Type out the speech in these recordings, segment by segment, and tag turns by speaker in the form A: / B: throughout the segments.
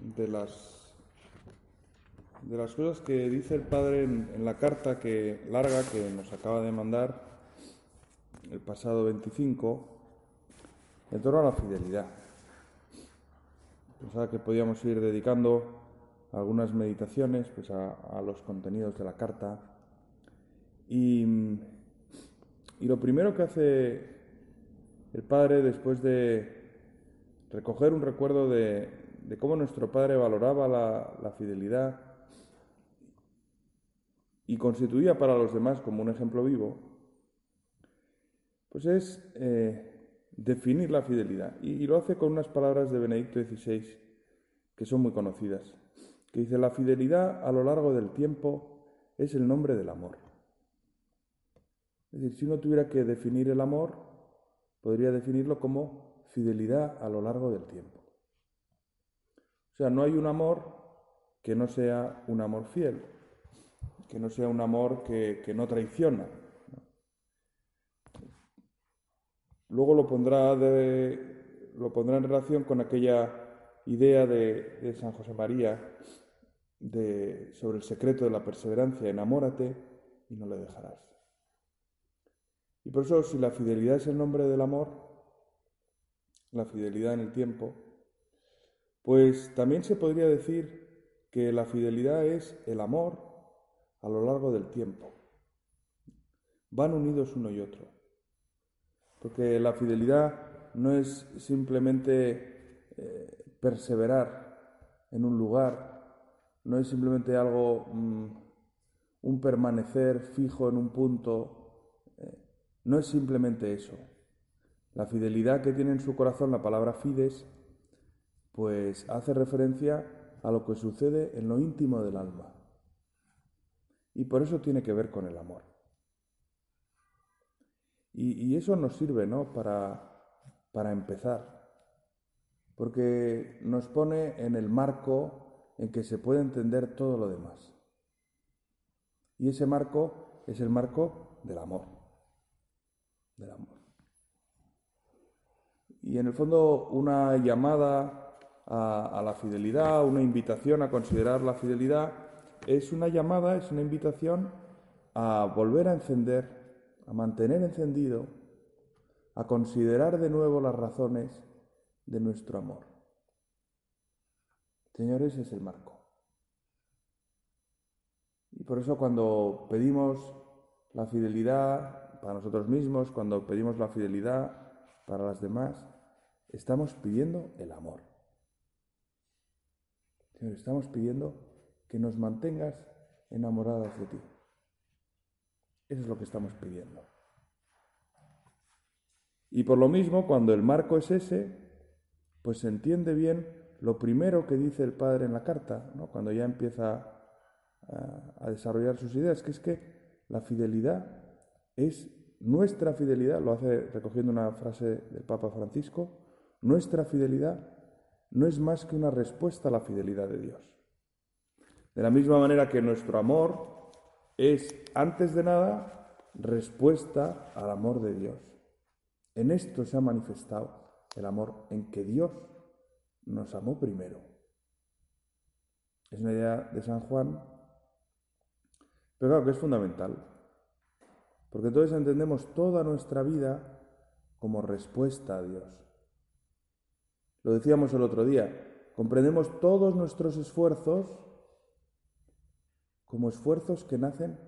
A: de las, de las cosas que dice el Padre en, la carta que, larga que nos acaba de mandar el pasado 25 en torno a la fidelidad. Pensaba que podíamos ir dedicando algunas meditaciones pues, a, a los contenidos de la carta. Y, y lo primero que hace el Padre después de recoger un recuerdo de, de cómo nuestro Padre valoraba la, fidelidad y constituía para los demás como un ejemplo vivo, pues es eh, definir la fidelidad. Y, y, lo hace con unas palabras de Benedicto XVI que son muy conocidas, que dice, la fidelidad a lo largo del tiempo es el nombre del amor. Es decir, si uno tuviera que definir el amor, podría definirlo como fidelidad a lo largo del tiempo. Sea, no hay un amor que no sea un amor fiel, que no sea un amor que, que no traiciona. Luego lo pondrá, de, lo pondrá en relación con aquella idea de, de San José María de, sobre el secreto de la perseverancia, enamórate y no le dejarás. Y por eso, si la fidelidad es el nombre del amor, la fidelidad en el tiempo, pues también se podría decir que la fidelidad es el amor a lo largo del tiempo. Van unidos uno y otro. Porque la fidelidad no es simplemente eh, perseverar en un lugar, no es simplemente algo, mm, un permanecer fijo en un punto, eh, no es simplemente eso. La fidelidad que tiene en su corazón la palabra fides pues hace referencia a lo que sucede en lo íntimo del alma. Y por eso tiene que ver con el amor. Y, eso nos sirve, ¿no? Para, para empezar. Porque nos pone en el marco en que se puede entender todo lo demás. Y ese marco es el marco del amor. Del amor. Y en el fondo una llamada a, la fidelidad, una invitación a considerar la fidelidad, es una llamada, es una invitación a volver a encender, a mantener encendido, a considerar de nuevo las razones de nuestro amor. Señores, es el marco. Y por eso cuando pedimos la fidelidad para nosotros mismos, cuando pedimos la fidelidad para las demás, estamos pidiendo el amor. Señor, estamos pidiendo que nos mantengas enamoradas de ti. Eso es lo que estamos pidiendo. Y por lo mismo, cuando el marco es ese, pues se entiende bien lo primero que dice el Padre en la carta, ¿no? cuando ya empieza a, a desarrollar sus ideas, que es que la fidelidad es nuestra fidelidad, lo hace recogiendo una frase del Papa Francisco, nuestra fidelidad no es más que una respuesta a la fidelidad de Dios. De la misma manera que nuestro amor es, antes de nada, respuesta al amor de Dios. En esto se ha manifestado el amor, en que Dios nos amó primero. Es una idea de San Juan, pero claro que es fundamental, porque entonces entendemos toda nuestra vida como respuesta a Dios. Lo decíamos el otro día, comprendemos todos nuestros esfuerzos como esfuerzos que nacen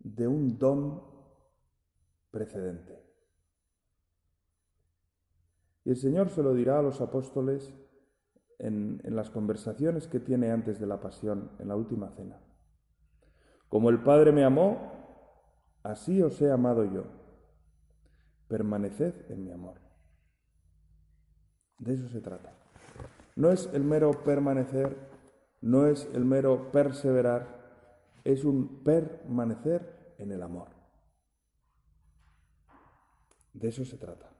A: de un don precedente. Y el Señor se lo dirá a los apóstoles en, en las conversaciones que tiene antes de la pasión, en la última cena. Como el Padre me amó, así os he amado yo. Permaneced en mi amor. De eso se trata. No es el mero permanecer, no es el mero perseverar, es un permanecer en el amor. De eso se trata.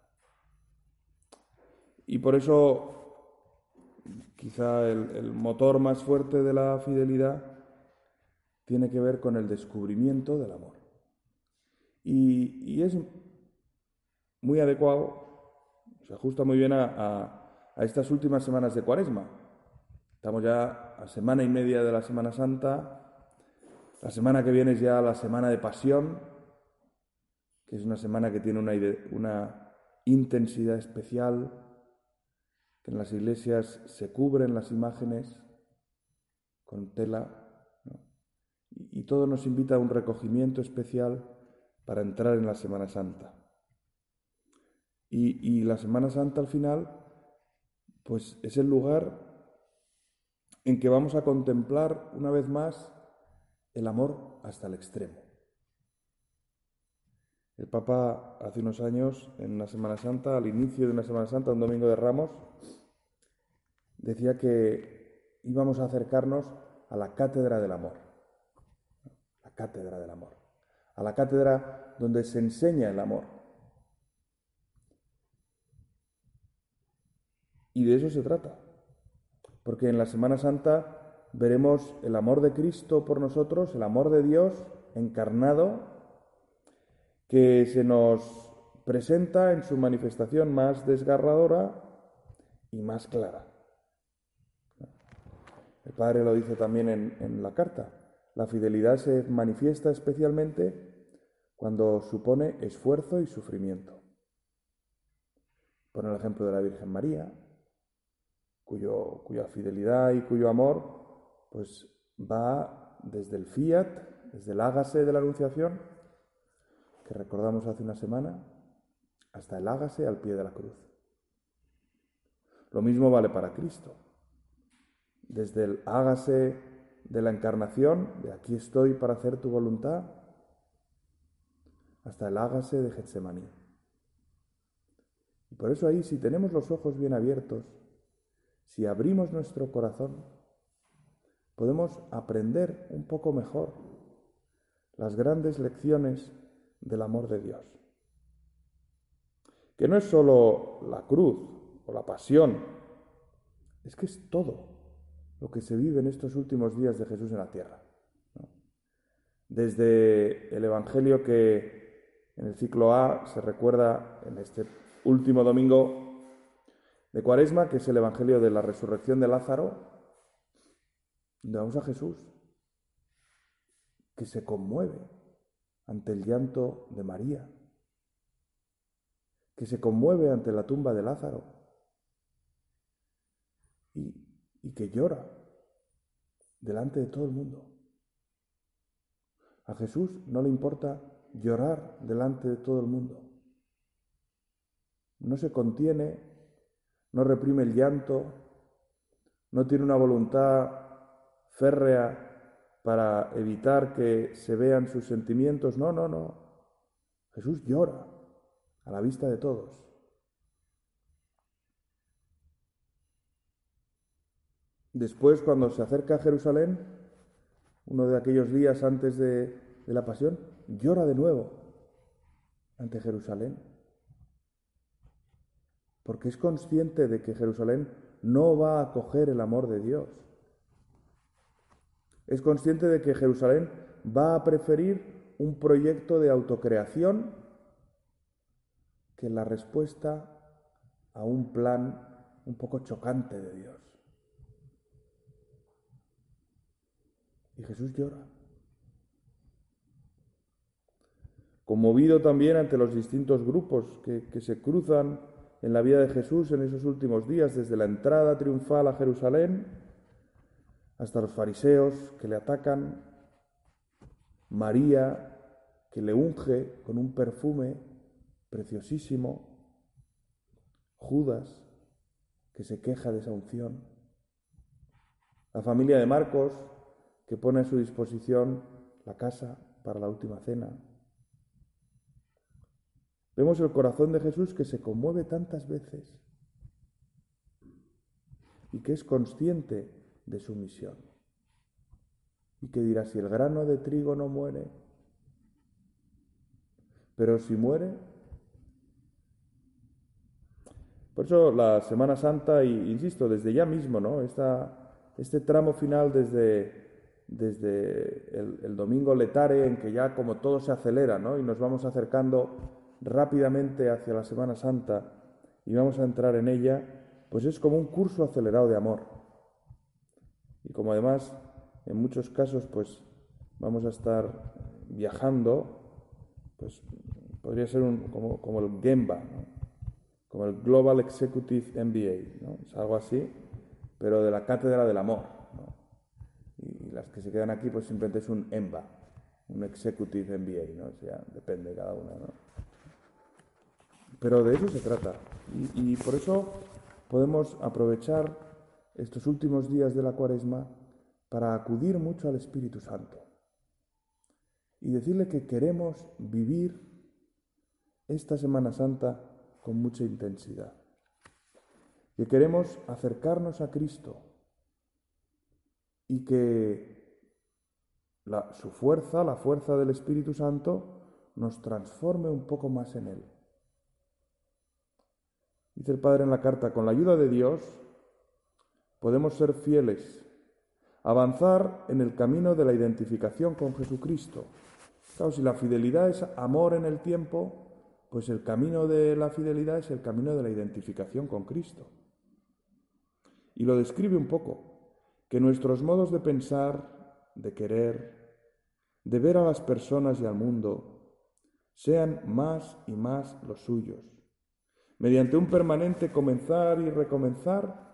A: Y por eso, quizá el, motor más fuerte de la fidelidad tiene que ver con el descubrimiento del amor. Y, es muy adecuado, se ajusta muy bien a, estas últimas semanas de Cuaresma. Estamos ya a semana y media de la Semana Santa, la semana que viene es ya la semana de pasión, que es una semana que tiene una, una intensidad especial, que en las iglesias se cubren las imágenes con tela, y, todo nos invita a un recogimiento especial para entrar en la Semana Santa. Y, la Semana Santa al final, pues es el lugar en que vamos a contemplar una vez más el amor hasta el extremo. El Papa hace unos años, en una Semana Santa, al inicio de una Semana Santa, un domingo de Ramos, decía que íbamos a acercarnos a la cátedra del amor. La cátedra del amor. A la cátedra donde se enseña el amor. Y de eso se trata. Porque en la Semana Santa veremos el amor de Cristo por nosotros, el amor de Dios encarnado que se nos presenta en su manifestación más desgarradora y más clara. El Padre lo dice también en, la carta. La fidelidad se manifiesta especialmente cuando supone esfuerzo y sufrimiento. Pone el ejemplo de la Virgen María, cuyo, cuya fidelidad y cuyo amor pues va desde el fiat, desde el hágase de la Anunciación, que recordamos hace una semana, hasta el hágase al pie de la cruz. Lo mismo vale para Cristo. Desde el hágase de la encarnación, de aquí estoy para hacer tu voluntad, hasta el hágase de Getsemaní. Y por eso ahí, si tenemos los ojos bien abiertos, si abrimos nuestro corazón, podemos aprender un poco mejor las grandes lecciones del amor de Dios. Que no es sólo la cruz o la pasión, es que es todo lo que se vive en estos últimos días de Jesús en la tierra. Desde el Evangelio que en el ciclo A se recuerda en este último domingo de Cuaresma, que es el Evangelio de la resurrección de Lázaro, donde vamos a Jesús, que se conmueve ante el llanto de María, que se conmueve ante la tumba de Lázaro y, que llora delante de todo el mundo. A Jesús no le importa llorar delante de todo el mundo. No se contiene, no reprime el llanto, no tiene una voluntad férrea para evitar que se vean sus sentimientos. No, no, no. Jesús llora a la vista de todos. Después, cuando se acerca a Jerusalén, uno de aquellos días antes de, de la pasión, llora de nuevo ante Jerusalén. Porque es consciente de que Jerusalén no va a acoger el amor de Dios. Es consciente de que Jerusalén va a preferir un proyecto de autocreación que la respuesta a un plan un poco chocante de Dios. Y Jesús llora. Conmovido también ante los distintos grupos que, que, se cruzan en la vida de Jesús en esos últimos días, desde la entrada triunfal a Jerusalén hasta los fariseos que le atacan, María que le unge con un perfume preciosísimo, Judas que se queja de esa unción. La familia de Marcos, que pone a su disposición la casa para la última cena. Vemos el corazón de Jesús que se conmueve tantas veces y que es consciente de su misión. Y que dirá, si el grano de trigo no muere, pero si muere, por eso la Semana Santa, y insisto, desde ya mismo, ¿no? este tramo final desde, desde el, domingo letare, en que ya como todo se acelera, ¿no? Y nos vamos acercando rápidamente hacia la Semana Santa y vamos a entrar en ella, pues es como un curso acelerado de amor. Y como además, en muchos casos, pues vamos a estar viajando, pues podría ser como, como el Gemba, como el Global Executive MBA, ¿no? es algo así, pero de la cátedra del amor. Y las que se quedan aquí, pues simplemente es un EMBA, un Executive MBA, ¿no? o sea, depende cada una. ¿no? Pero de eso se trata. Y, por eso podemos aprovechar estos últimos días de la cuaresma para acudir mucho al Espíritu Santo y decirle que queremos vivir esta Semana Santa con mucha intensidad. Que queremos acercarnos a Cristo y que su fuerza, la fuerza del Espíritu Santo, nos transforme un poco más en Él. Dice el Padre en la carta, con la ayuda de Dios podemos ser fieles, avanzar en el camino de la identificación con Jesucristo. Claro, si la fidelidad es amor en el tiempo, pues el camino de la fidelidad es el camino de la identificación con Cristo. Y lo describe un poco, que nuestros modos de pensar, de querer, de ver a las personas y al mundo, sean más y más los suyos, mediante un permanente comenzar y recomenzar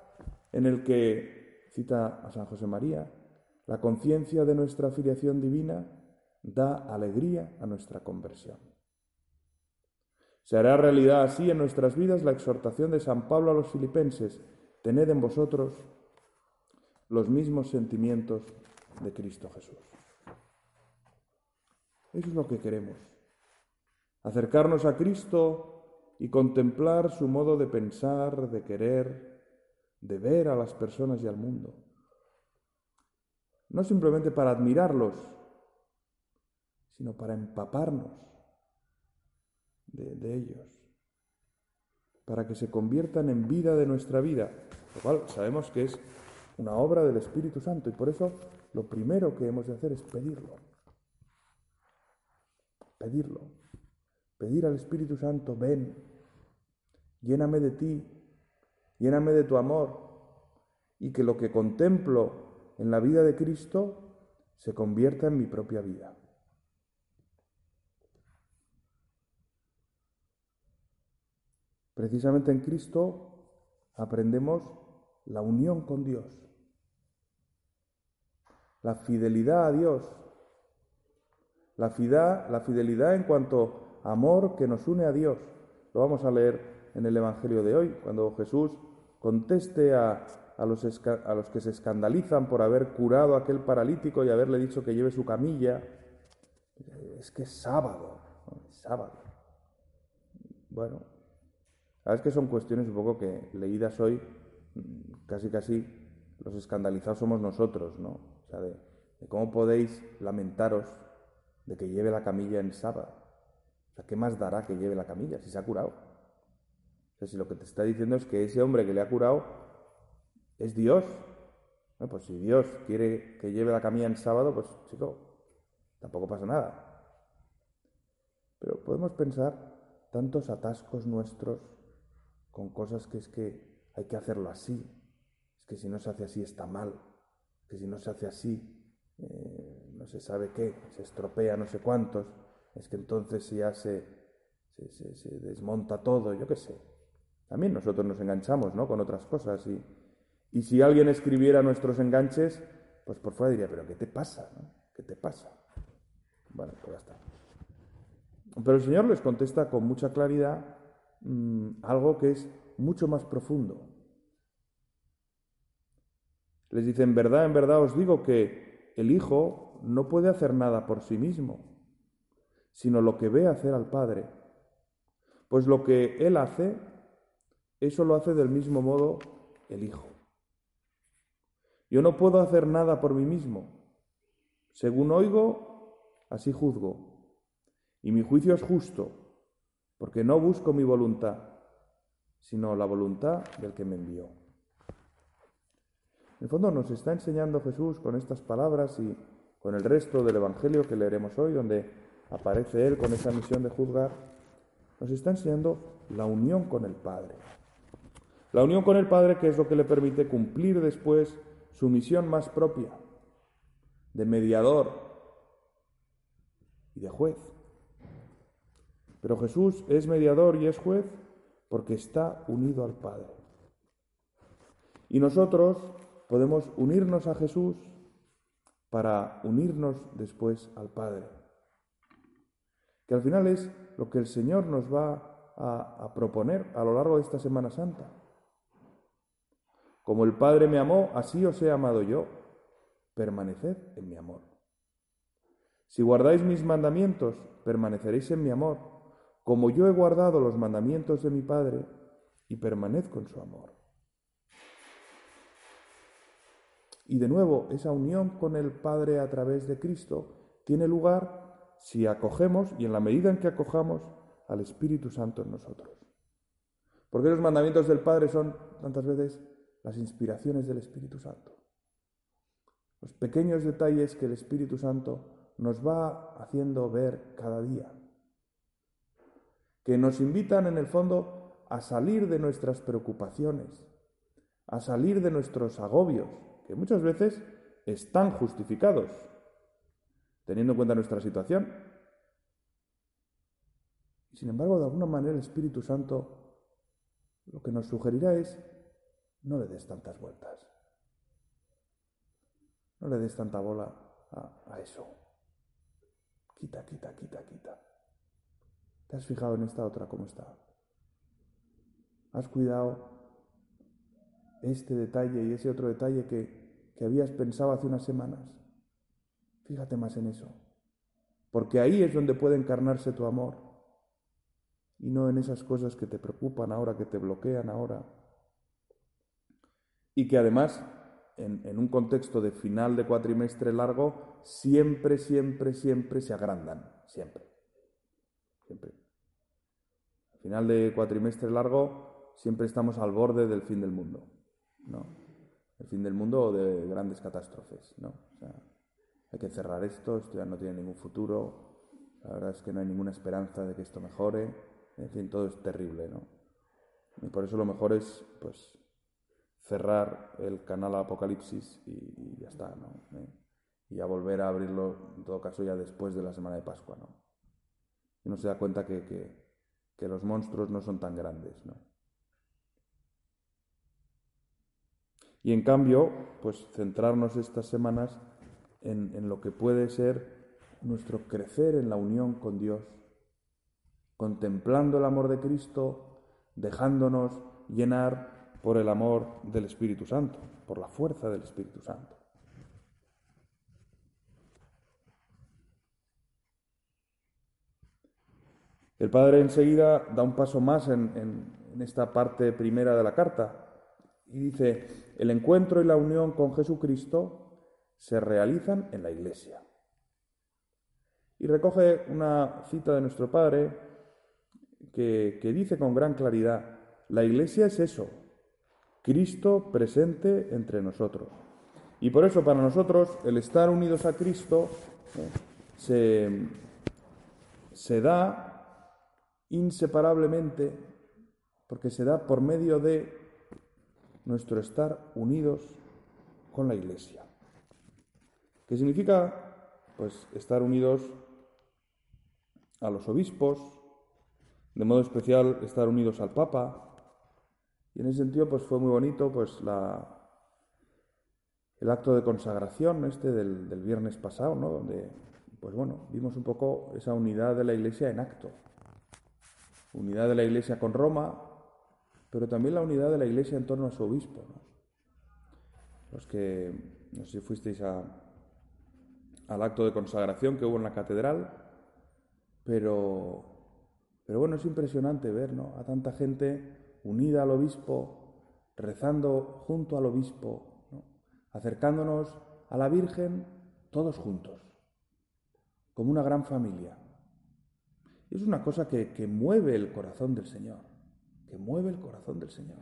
A: en el que, cita a San José María, la conciencia de nuestra filiación divina da alegría a nuestra conversión. Se hará realidad así en nuestras vidas la exhortación de San Pablo a los filipenses, tened en vosotros los mismos sentimientos de Cristo Jesús. Eso es lo que queremos, acercarnos a Cristo y contemplar su modo de pensar, de querer, de ver a las personas y al mundo. No simplemente para admirarlos, sino para empaparnos de, ellos, para que se conviertan en vida de nuestra vida, lo cual sabemos que es una obra del Espíritu Santo y por eso lo primero que hemos de hacer es pedirlo. Pedirlo. Pedir al Espíritu Santo, ven, lléname de ti, lléname de tu amor y que lo que contemplo en la vida de Cristo se convierta en mi propia vida. Precisamente en Cristo aprendemos la unión con Dios, la fidelidad a Dios, la, fidelidad en cuanto amor que nos une a Dios. Lo vamos a leer en el Evangelio de hoy, cuando Jesús conteste a, los, a los que se escandalizan por haber curado a aquel paralítico y haberle dicho que lleve su camilla. Es que es sábado, es sábado. Bueno, Sabes que son cuestiones un poco que leídas hoy, mm, casi casi los escandalizados somos nosotros, ¿no? O sea, de, cómo podéis lamentaros de que lleve la camilla en sábado. O sea, ¿qué más dará que lleve la camilla si se ha curado? O sea, si lo que te está diciendo es que ese hombre que le ha curado es Dios. pues si Dios quiere que lleve la camilla en sábado, pues chico, tampoco pasa nada. Pero podemos pensar tantos atascos nuestros con cosas que es que hay que hacerlo así, es que si no se hace así está mal, que si no se hace así eh, no se sabe qué, se estropea no sé cuántos, es que entonces ya se, se, desmonta todo, yo qué sé. También nosotros nos enganchamos ¿no? con otras cosas y, y si alguien escribiera nuestros enganches, pues por fuera diría, pero ¿qué te pasa? ¿Qué te pasa? Bueno, pues ya está. Pero el Señor les contesta con mucha claridad Mm, algo que es mucho más profundo. Les dice, en verdad, en verdad os digo que el Hijo no puede hacer nada por sí mismo, sino lo que ve hacer al Padre. Pues lo que Él hace, eso lo hace del mismo modo el Hijo. Yo no puedo hacer nada por mí mismo. Según oigo, así juzgo. Y mi juicio es justo, porque no busco mi voluntad, sino la voluntad del que me envió. En el fondo nos está enseñando Jesús con estas palabras y con el resto del Evangelio que leeremos hoy, donde aparece Él con esa misión de juzgar, nos está enseñando la unión con el Padre. La unión con el Padre que es lo que le permite cumplir después su misión más propia, de mediador y de juez. Pero Jesús es mediador y es juez porque está unido al Padre. Y nosotros podemos unirnos a Jesús para unirnos después al Padre. Que al final es lo que el Señor nos va a, a proponer a lo largo de esta Semana Santa. Como el Padre me amó, así os he amado yo. Permaneced en mi amor. Si guardáis mis mandamientos, permaneceréis en mi amor, como yo he guardado los mandamientos de mi Padre y permanezco en su amor. Y de nuevo, esa unión con el Padre a través de Cristo tiene lugar si acogemos y en la medida en que acojamos al Espíritu Santo en nosotros. Porque los mandamientos del Padre son tantas veces las inspiraciones del Espíritu Santo. Los pequeños detalles que el Espíritu Santo nos va haciendo ver cada día. Que nos invitan en el fondo a salir de nuestras preocupaciones, a salir de nuestros agobios, que muchas veces están justificados, teniendo en cuenta nuestra situación. Sin embargo, de alguna manera el Espíritu Santo lo que nos sugerirá es no le des tantas vueltas. No le des tanta bola a, eso. Quita, quita, quita, quita. ¿Te has fijado en esta otra cómo está? ¿Has cuidado este detalle y ese otro detalle que, que habías pensado hace unas semanas? Fíjate más en eso. Porque ahí es donde puede encarnarse tu amor. Y no en esas cosas que te preocupan ahora, que te bloquean ahora, y que además, en, un contexto de final de cuatrimestre largo, siempre, siempre, siempre se agrandan, siempre. Siempre. Al final de cuatrimestre largo, siempre estamos al borde del fin del mundo, ¿no? El fin del mundo o de grandes catástrofes, ¿no? O sea, hay que cerrar esto, esto ya no tiene ningún futuro, la verdad es que no hay ninguna esperanza de que esto mejore, en fin, todo es terrible, ¿no? Y por eso lo mejor es, pues, cerrar el canal Apocalipsis y, ya está, ¿no? ¿Eh? Y a volver a abrirlo, en todo caso, ya después de la semana de Pascua, ¿no? Y uno se da cuenta que, que, los monstruos no son tan grandes, ¿no? Y en cambio, pues centrarnos estas semanas en, lo que puede ser nuestro crecer en la unión con Dios, contemplando el amor de Cristo, dejándonos llenar por el amor del Espíritu Santo, por la fuerza del Espíritu Santo. El Padre enseguida da un paso más en, esta parte primera de la carta y dice, el encuentro y la unión con Jesucristo se realizan en la Iglesia. Y recoge una cita de nuestro Padre que, que dice con gran claridad, la Iglesia es eso, Cristo presente entre nosotros. Y por eso para nosotros el estar unidos a Cristo se, se da inseparablemente, porque se da por medio de nuestro estar unidos con la Iglesia. ¿Qué significa? Pues estar unidos a los obispos, de modo especial estar unidos al Papa, y en ese sentido, pues fue muy bonito, pues la, el acto de consagración este del, del viernes pasado, ¿no? Donde, pues bueno, vimos un poco esa unidad de la Iglesia en acto. Unidad de la Iglesia con Roma, pero también la unidad de la Iglesia en torno a su obispo. los que, no sé si fuisteis al acto de consagración que hubo en la catedral, pero, pero bueno, es impresionante ver ¿no? a tanta gente unida al obispo, rezando junto al obispo, acercándonos a la Virgen todos juntos, como una gran familia. Es una cosa que, que mueve el corazón del Señor, que mueve el corazón del Señor.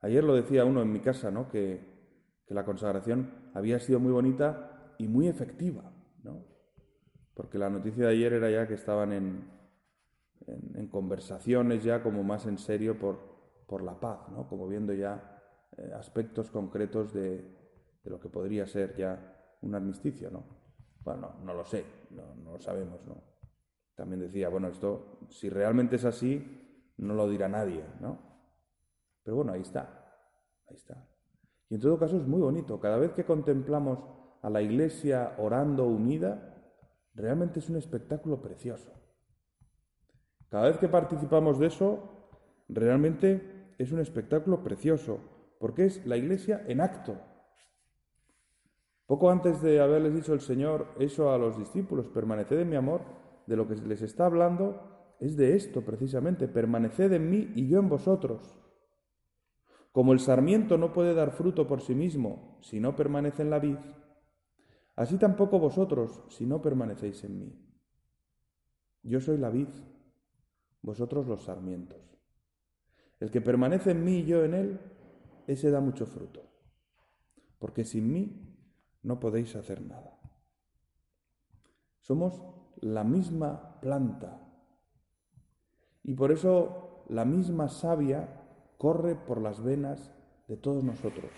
A: Ayer lo decía uno en mi casa, ¿no? Que, la consagración había sido muy bonita y muy efectiva, ¿no? Porque la noticia de ayer era ya que estaban en, en, conversaciones ya como más en serio por, por la paz, ¿no? Como viendo ya eh, aspectos concretos de, de, lo que podría ser ya un armisticio, ¿no? Bueno, no, lo sé, no, no lo sabemos, ¿no? También decía, bueno, esto, si realmente es así, no lo dirá nadie, ¿no? Pero bueno, ahí está, ahí está. Y en todo caso es muy bonito. Cada vez que contemplamos a la iglesia orando unida, realmente es un espectáculo precioso. Cada vez que participamos de eso, realmente es un espectáculo precioso, porque es la iglesia en acto. Poco antes de haberles dicho el Señor eso a los discípulos, permaneced en mi amor, de lo que les está hablando es de esto precisamente, permaneced en mí y yo en vosotros. Como el sarmiento no puede dar fruto por sí mismo si no permanece en la vid, así tampoco vosotros si no permanecéis en mí. Yo soy la vid, vosotros los sarmientos. El que permanece en mí y yo en él, ese da mucho fruto, porque sin mí no podéis hacer nada. Somos la misma planta y por eso la misma savia corre por las venas de todos nosotros.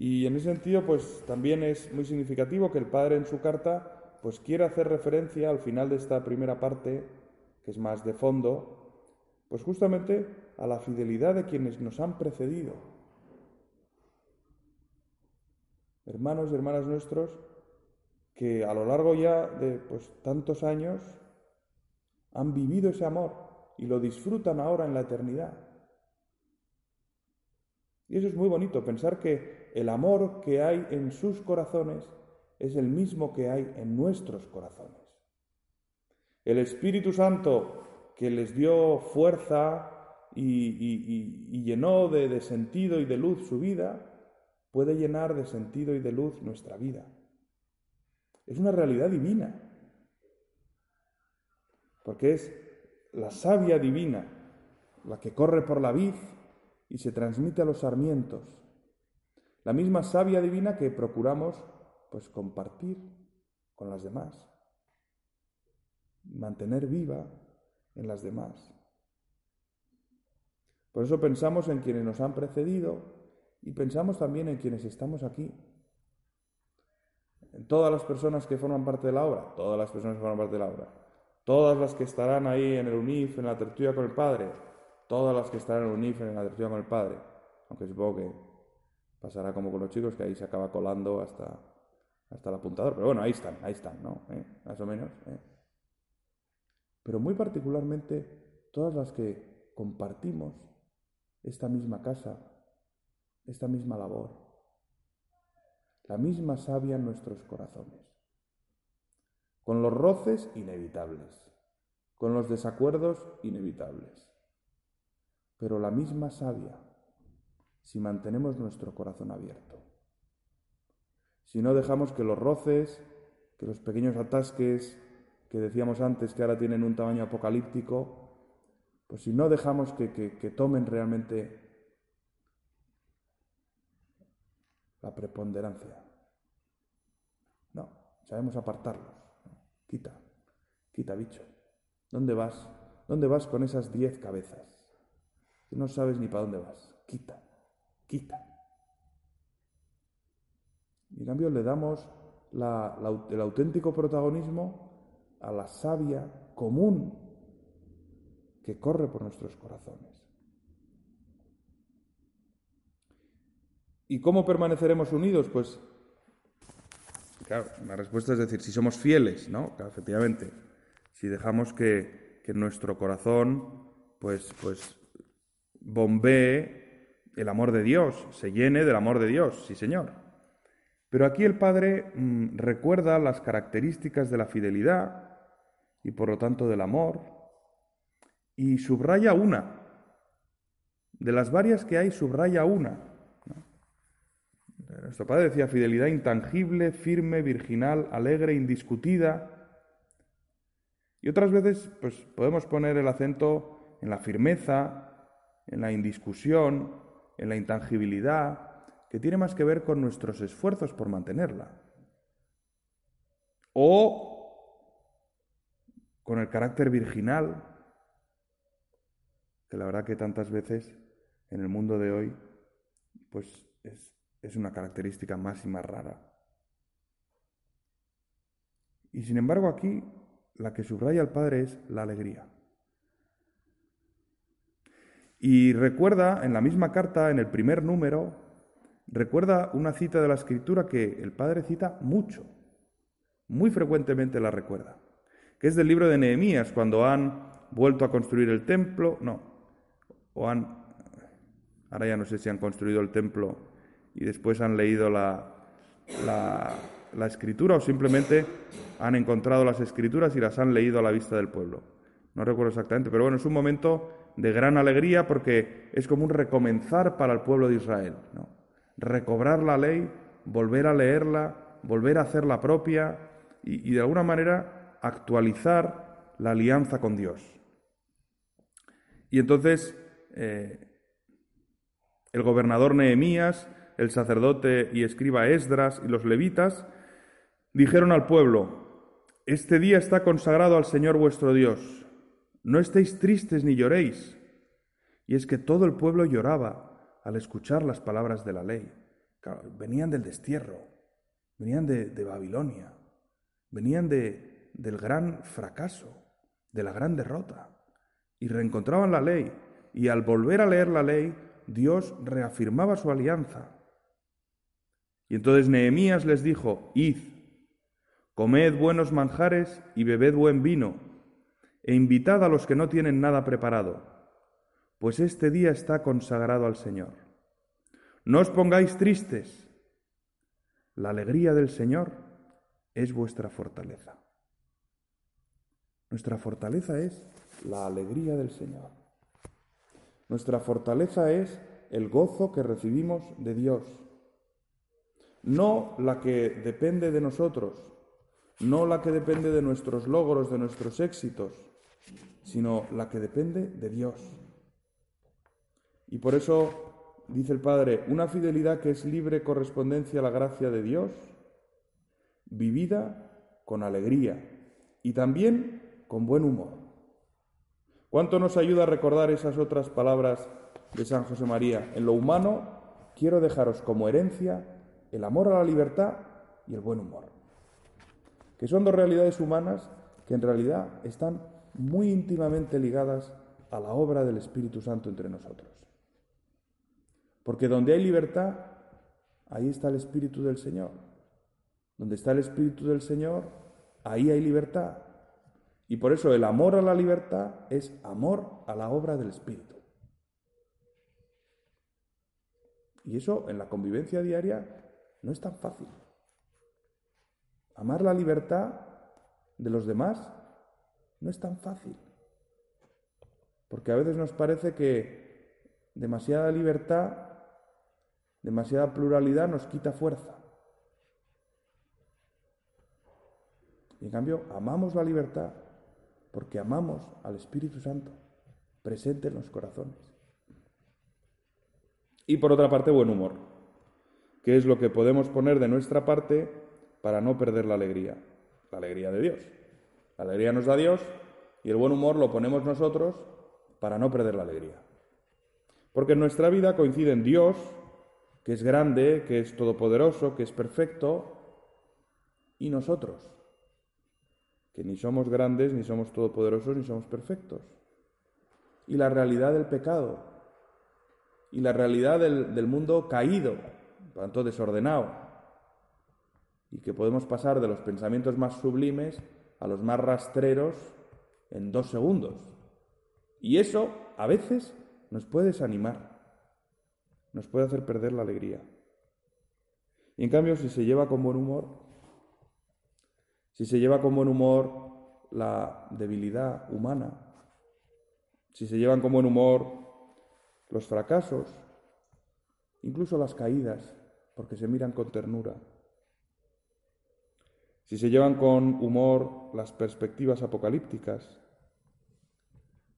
A: Y en ese sentido, pues también es muy significativo que el Padre en su carta pues quiere hacer referencia al final de esta primera parte, que es más de fondo, pues justamente a la fidelidad de quienes nos han precedido. Hermanos y hermanas nuestros que a lo largo ya de pues tantos años han vivido ese amor y lo disfrutan ahora en la eternidad. Y eso es muy bonito, pensar que el amor que hay en sus corazones es el mismo que hay en nuestros corazones. El Espíritu Santo que les dio fuerza y, llenó de, de sentido y de luz su vida, puede llenar de sentido y de luz nuestra vida. Es una realidad divina, porque es la savia divina, la que corre por la vid y se transmite a los sarmientos, la misma savia divina que procuramos pues compartir con las demás, mantener viva en las demás. Por eso pensamos en quienes nos han precedido y pensamos también en quienes estamos aquí. En todas las personas que forman parte de la obra, todas las personas que forman parte de la obra todas las que estarán ahí en el UNIF, en la tertulia con el Padre, todas las que estarán en el UNIF, en la tertulia con el Padre, aunque supongo que pasará como con los chicos, que ahí se acaba colando hasta, hasta el apuntador, pero bueno, ahí están, ahí están, ¿no? ¿Eh? Más o menos. ¿eh? Pero muy particularmente todas las que compartimos esta misma casa, esta misma labor, la misma savia en nuestros corazones con los roces inevitables, con los desacuerdos inevitables, pero la misma savia si mantenemos nuestro corazón abierto. Si no dejamos que los roces, que los pequeños atasques que decíamos antes que ahora tienen un tamaño apocalíptico, pues si no dejamos que, tomen realmente la preponderancia. No, sabemos apartarlos. Quita, quita, bicho. ¿Dónde vas? ¿Dónde vas con esas diez cabezas? No sabes ni para dónde vas. Quita, quita. En cambio le damos el auténtico protagonismo a la savia común que corre por nuestros corazones. ¿Y cómo permaneceremos unidos? Pues claro, la respuesta es decir, si somos fieles, ¿no? efectivamente, si dejamos que, nuestro corazón, pues, pues, bombee el amor de Dios, se llene del amor de Dios, sí Señor. Pero aquí el Padre mm, recuerda las características de la fidelidad y por lo tanto del amor y subraya una. De las varias que hay, subraya una. Nuestro Padre decía fidelidad intangible, firme, virginal, alegre, indiscutida. Y otras veces pues, podemos poner el acento en la firmeza, en la indiscusión, en la intangibilidad, que tiene más que ver con nuestros esfuerzos por mantenerla. O con el carácter virginal, que la verdad que tantas veces en el mundo de hoy, pues es, es una característica más y más rara. Y sin embargo aquí la que subraya el Padre es la alegría. Y recuerda en la misma carta, en el primer número, recuerda una cita de la Escritura que el Padre cita mucho, muy frecuentemente la recuerda, que es del libro de Nehemías, cuando han vuelto a construir el templo, no, o han, ahora ya no sé si han construido el templo y después han leído la, la, escritura o simplemente han encontrado las escrituras y las han leído a la vista del pueblo. No recuerdo exactamente, pero bueno, es un momento de gran alegría porque es como un recomenzar para el pueblo de Israel. ¿no? Recobrar la ley, volver a leerla, volver a hacerla propia y, de alguna manera actualizar la alianza con Dios. Y entonces eh, el gobernador Nehemías, el sacerdote y escriba Esdras y los levitas dijeron al pueblo, este día está consagrado al Señor vuestro Dios no estéis tristes ni lloréis. Y es que todo el pueblo lloraba al escuchar las palabras de la ley. venían del destierro, venían de, Babilonia, venían de, del gran fracaso, de la gran derrota, y reencontraban la ley. Y al volver a leer la ley, Dios reafirmaba su alianza. Y entonces Nehemías les dijo, Id, comed buenos manjares y bebed buen vino e invitad a los que no tienen nada preparado, pues este día está consagrado al Señor. No os pongáis tristes, la alegría del Señor es vuestra fortaleza. Nuestra fortaleza es la alegría del Señor. Nuestra fortaleza es el gozo que recibimos de Dios, no la que depende de nosotros, no la que depende de nuestros logros, de nuestros éxitos, sino la que depende de Dios. Y por eso, dice el Padre, una fidelidad que es libre correspondencia a la gracia de Dios, vivida con alegría y también con buen humor. ¿Cuánto nos ayuda a recordar esas otras palabras de San José María? En lo humano, quiero dejaros como herencia el amor a la libertad y el buen humor, que son dos realidades humanas que en realidad están muy íntimamente ligadas a la obra del Espíritu Santo entre nosotros. Porque donde hay libertad, ahí está el Espíritu del Señor. Donde está el Espíritu del Señor, ahí hay libertad. Y por eso el amor a la libertad es amor a la obra del Espíritu. Y eso en la convivencia diaria no es tan fácil. Amar la libertad de los demás no es tan fácil. Porque a veces nos parece que demasiada libertad, demasiada pluralidad nos quita fuerza. Y en cambio, amamos la libertad porque amamos al Espíritu Santo presente en los corazones. Y por otra parte, buen humor, que es lo que podemos poner de nuestra parte para no perder la alegría, la alegría de Dios. La alegría nos da Dios y el buen humor lo ponemos nosotros para no perder la alegría. Porque en nuestra vida coincide en Dios, que es grande, que es todopoderoso, que es perfecto, y nosotros, que ni somos grandes, ni somos todopoderosos, ni somos perfectos. Y la realidad del pecado, y la realidad del, del mundo caído, tanto desordenado, y que podemos pasar de los pensamientos más sublimes a los más rastreros en dos segundos. Y eso a veces nos puede desanimar. nos puede hacer perder la alegría. Y en cambio, si se lleva con buen humor, si se lleva con buen humor la debilidad humana, si se llevan con buen humor los fracasos, incluso las caídas, porque se miran con ternura, si se llevan con humor las perspectivas apocalípticas,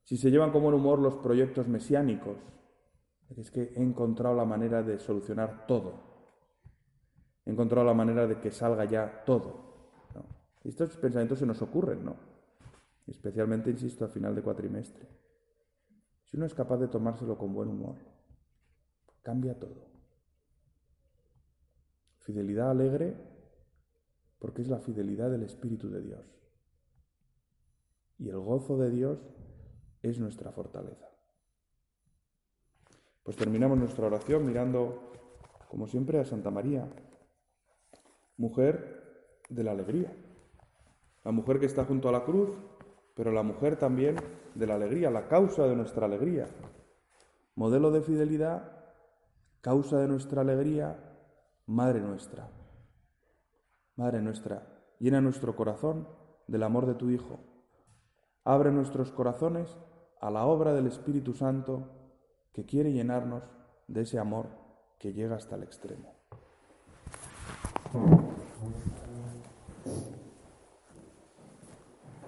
A: si se llevan con buen humor los proyectos mesiánicos, es que he encontrado la manera de solucionar todo, he encontrado la manera de que salga ya todo. Y estos pensamientos se nos ocurren, ¿no? Especialmente, insisto, al final de cuatrimestre. Si uno es capaz de tomárselo con buen humor, cambia todo. Fidelidad alegre porque es la fidelidad del Espíritu de Dios. Y el gozo de Dios es nuestra fortaleza. Pues terminamos nuestra oración mirando, como siempre, a Santa María, mujer de la alegría, la mujer que está junto a la cruz, pero la mujer también de la alegría, la causa de nuestra alegría. Modelo de fidelidad, causa de nuestra alegría, Madre nuestra. Madre nuestra, llena nuestro corazón del amor de tu Hijo. Abre nuestros corazones a la obra del Espíritu Santo que quiere llenarnos de ese amor que llega hasta el extremo.